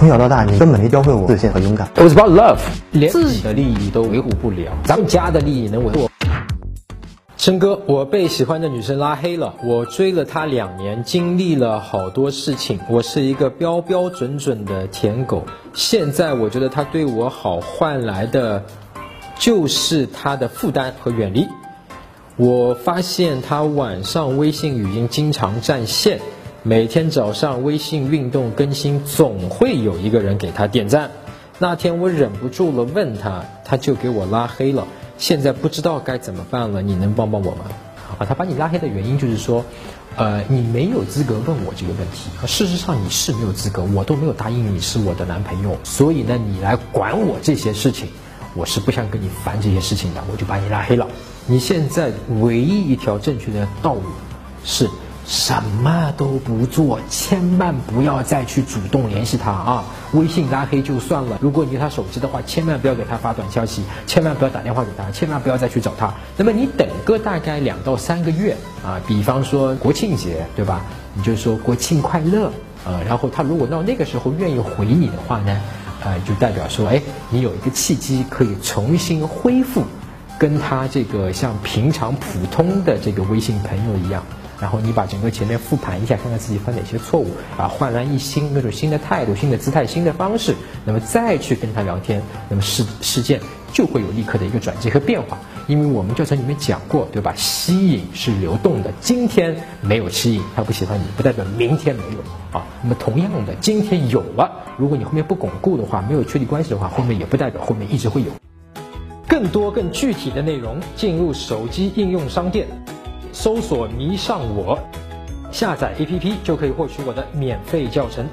从小到大，你根本没教会我自信和勇敢。It was about love，连自己的利益都维护不了，咱们家的利益能维护？琛哥，我被喜欢的女生拉黑了，我追了她两年，经历了好多事情，我是一个标标准准的舔狗。现在我觉得她对我好，换来的就是她的负担和远离。我发现她晚上微信语音经常占线，每天早上微信运动更新，总会有一个人给他点赞。那天我忍不住了，问他，他就给我拉黑了。现在不知道该怎么办了，你能帮帮我吗？啊，他把你拉黑的原因就是说，呃，你没有资格问我这个问题。事实上你是没有资格，我都没有答应你是我的男朋友，所以呢，你来管我这些事情，我是不想跟你烦这些事情的，我就把你拉黑了。你现在唯一一条正确的道路是。什么都不做，千万不要再去主动联系他啊！微信拉黑就算了，如果你有他手机的话，千万不要给他发短消息，千万不要打电话给他，千万不要再去找他。那么你等个大概两到三个月啊，比方说国庆节，对吧？你就说国庆快乐啊，然后他如果到那个时候愿意回你的话呢，呃，就代表说，哎，你有一个契机可以重新恢复跟他这个像平常普通的这个微信朋友一样。然后你把整个前面复盘一下，看看自己犯哪些错误啊，焕然一新，那种新的态度、新的姿态、新的方式，那么再去跟他聊天，那么事事件就会有立刻的一个转机和变化。因为我们教程里面讲过，对吧？吸引是流动的，今天没有吸引，他不喜欢你，不代表明天没有啊。那么同样的，今天有了，如果你后面不巩固的话，没有确立关系的话，后面也不代表后面一直会有。更多更具体的内容，进入手机应用商店。搜索“迷上我”，下载 APP 就可以获取我的免费教程。